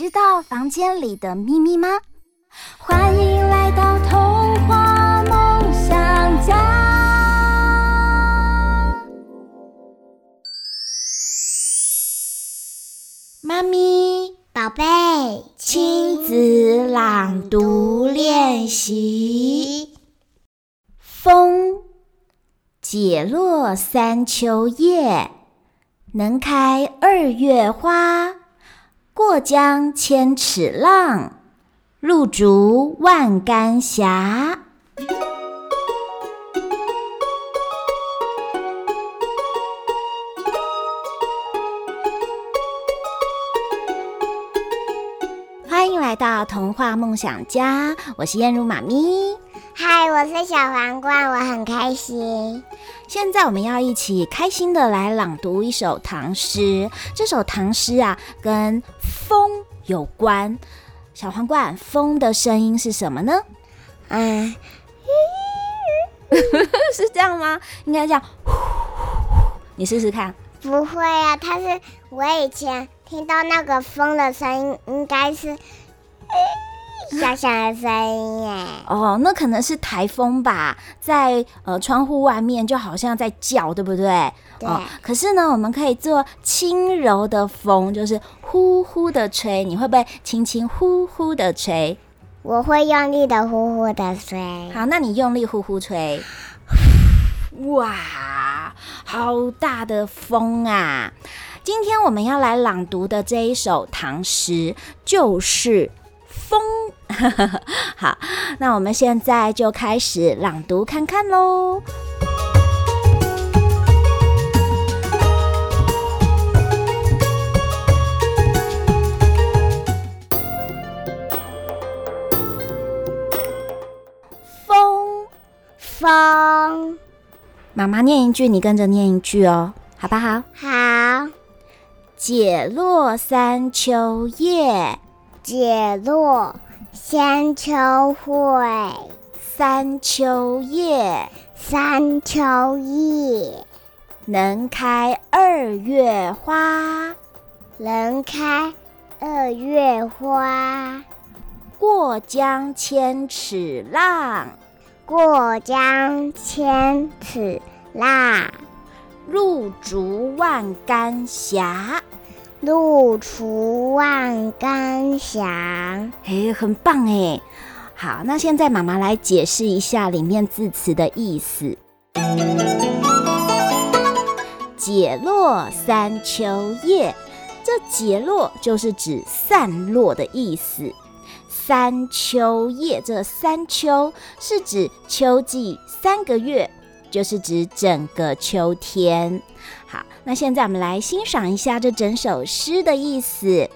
知道房间里的秘密吗？欢迎来到童话梦想家。妈咪，宝贝，亲子朗读练习。风，解落三秋叶，能开二月花。过江千尺浪。入竹万竿斜，欢迎来到童话梦想家，我是燕如妈咪。嗨，我是小皇冠，我很开心。现在我们要一起开心的来朗读一首唐诗，这首唐诗啊，跟风有关。小皇冠，风的声音是什么呢？嗯，是这样吗？应该这样，你试试看。不会啊，它是我以前听到那个风的声音，应该是小小的声音耶。哦，那可能是台风吧，在呃窗户外面就好像在叫，对不对？对。哦，可是呢，我们可以做轻柔的风，就是。呼呼的吹，你会不会轻轻呼呼的吹？我会用力的呼呼的吹。好，那你用力呼呼吹。哇，好大的风啊！今天我们要来朗读的这一首唐诗就是风。好，那我们现在就开始朗读看看喽。风，妈妈念一句，你跟着念一句哦，好不好？好。解落三秋叶，解落三秋会，三秋叶，三秋叶，能开二月花，能开二月花。过江千尺浪，过江千尺浪。入竹万竿斜，露竹万竿斜。哎，很棒哎！好，那现在妈妈来解释一下里面字词的意思。解落三秋叶，这解落就是指散落的意思。三秋叶，这三秋是指秋季三个月，就是指整个秋天。好，那现在我们来欣赏一下这整首诗的意思。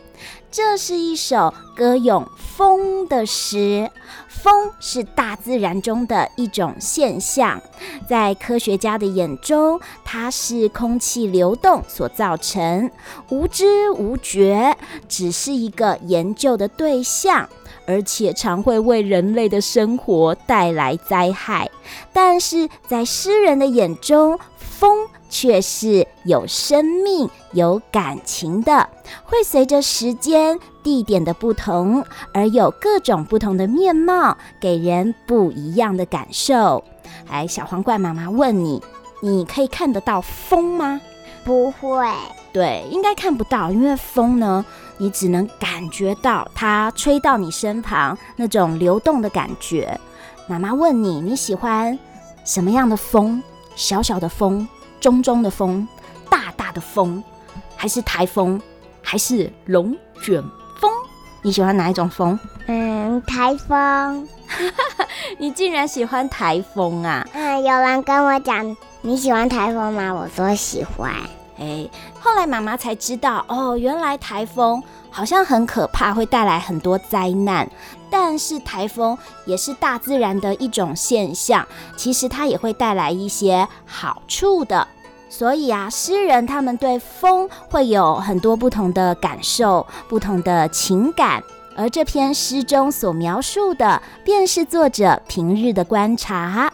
这是一首歌咏风的诗。风是大自然中的一种现象，在科学家的眼中，它是空气流动所造成，无知无觉，只是一个研究的对象。而且常会为人类的生活带来灾害，但是在诗人的眼中，风却是有生命、有感情的，会随着时间、地点的不同而有各种不同的面貌，给人不一样的感受。哎，小皇冠妈妈问你，你可以看得到风吗？不会。对，应该看不到，因为风呢，你只能感觉到它吹到你身旁那种流动的感觉。妈妈问你，你喜欢什么样的风？小小的风，中中的风，大大的风，还是台风，还是龙卷风？你喜欢哪一种风？嗯，台风。你竟然喜欢台风啊？嗯，有人跟我讲你喜欢台风吗？我说喜欢。哎，后来妈妈才知道，哦，原来台风好像很可怕，会带来很多灾难。但是台风也是大自然的一种现象，其实它也会带来一些好处的。所以啊，诗人他们对风会有很多不同的感受、不同的情感。而这篇诗中所描述的，便是作者平日的观察。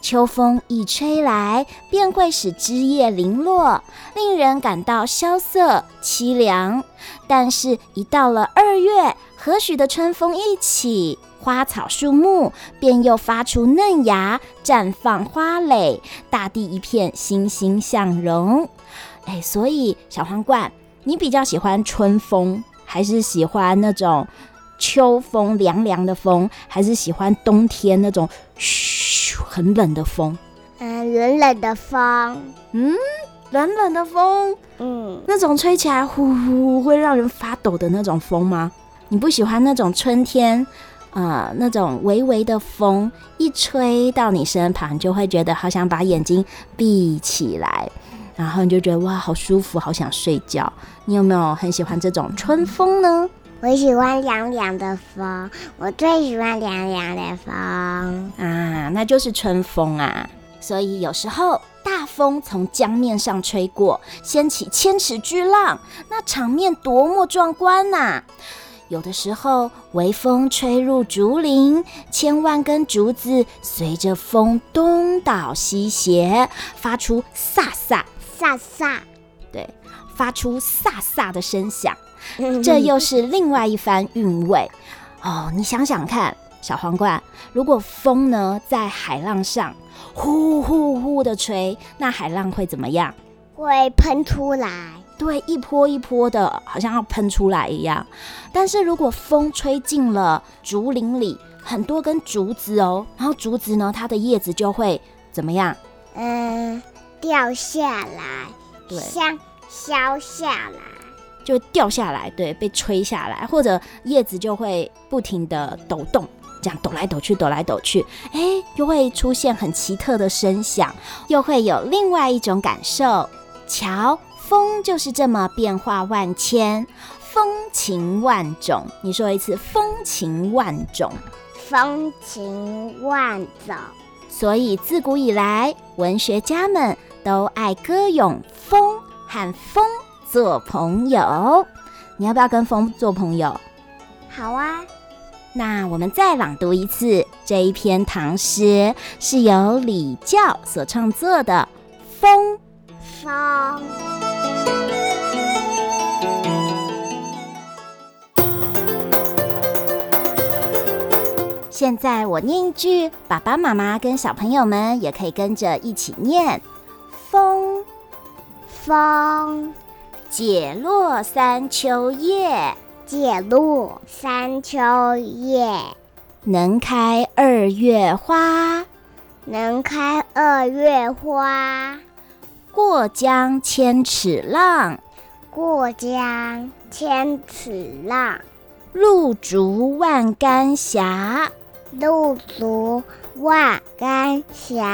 秋风一吹来，便会使枝叶零落，令人感到萧瑟凄凉。但是，一到了二月，和煦的春风一起，花草树木便又发出嫩芽，绽放花蕾，大地一片欣欣向荣。哎，所以小皇冠，你比较喜欢春风，还是喜欢那种秋风凉凉的风，还是喜欢冬天那种嘘很冷的风？嗯，冷冷的风。嗯，冷冷的风。嗯，那种吹起来呼呼会让人发抖的那种风吗？你不喜欢那种春天，呃，那种微微的风一吹到你身旁，就会觉得好想把眼睛闭起来。然后你就觉得哇，好舒服，好想睡觉。你有没有很喜欢这种春风呢？我喜欢凉凉的风，我最喜欢凉凉的风啊，那就是春风啊。所以有时候大风从江面上吹过，掀起千尺巨浪，那场面多么壮观呐、啊！有的时候微风吹入竹林，千万根竹子随着风东倒西斜，发出飒飒。飒飒，对，发出飒飒的声响，这又是另外一番韵味哦。你想想看，小皇冠，如果风呢在海浪上呼呼呼的吹，那海浪会怎么样？会喷出来。对，一波一波的，好像要喷出来一样。但是如果风吹进了竹林里，很多根竹子哦，然后竹子呢，它的叶子就会怎么样？嗯。掉下来，对，像消下来，就掉下来，对，被吹下来，或者叶子就会不停的抖动，这样抖来抖去，抖来抖去，哎，又会出现很奇特的声响，又会有另外一种感受。瞧，风就是这么变化万千，风情万种。你说一次，风情万种，风情万种。所以自古以来，文学家们都爱歌咏风，和风做朋友。你要不要跟风做朋友？好啊。那我们再朗读一次这一篇唐诗，是由李教所创作的《风》。风。现在我念一句，爸爸妈妈跟小朋友们也可以跟着一起念：风，风，解落三秋叶，解落三秋叶，能开二月花，能开二月花，过江千尺浪，过江千尺浪，露竹万竿斜。露竹万竿斜。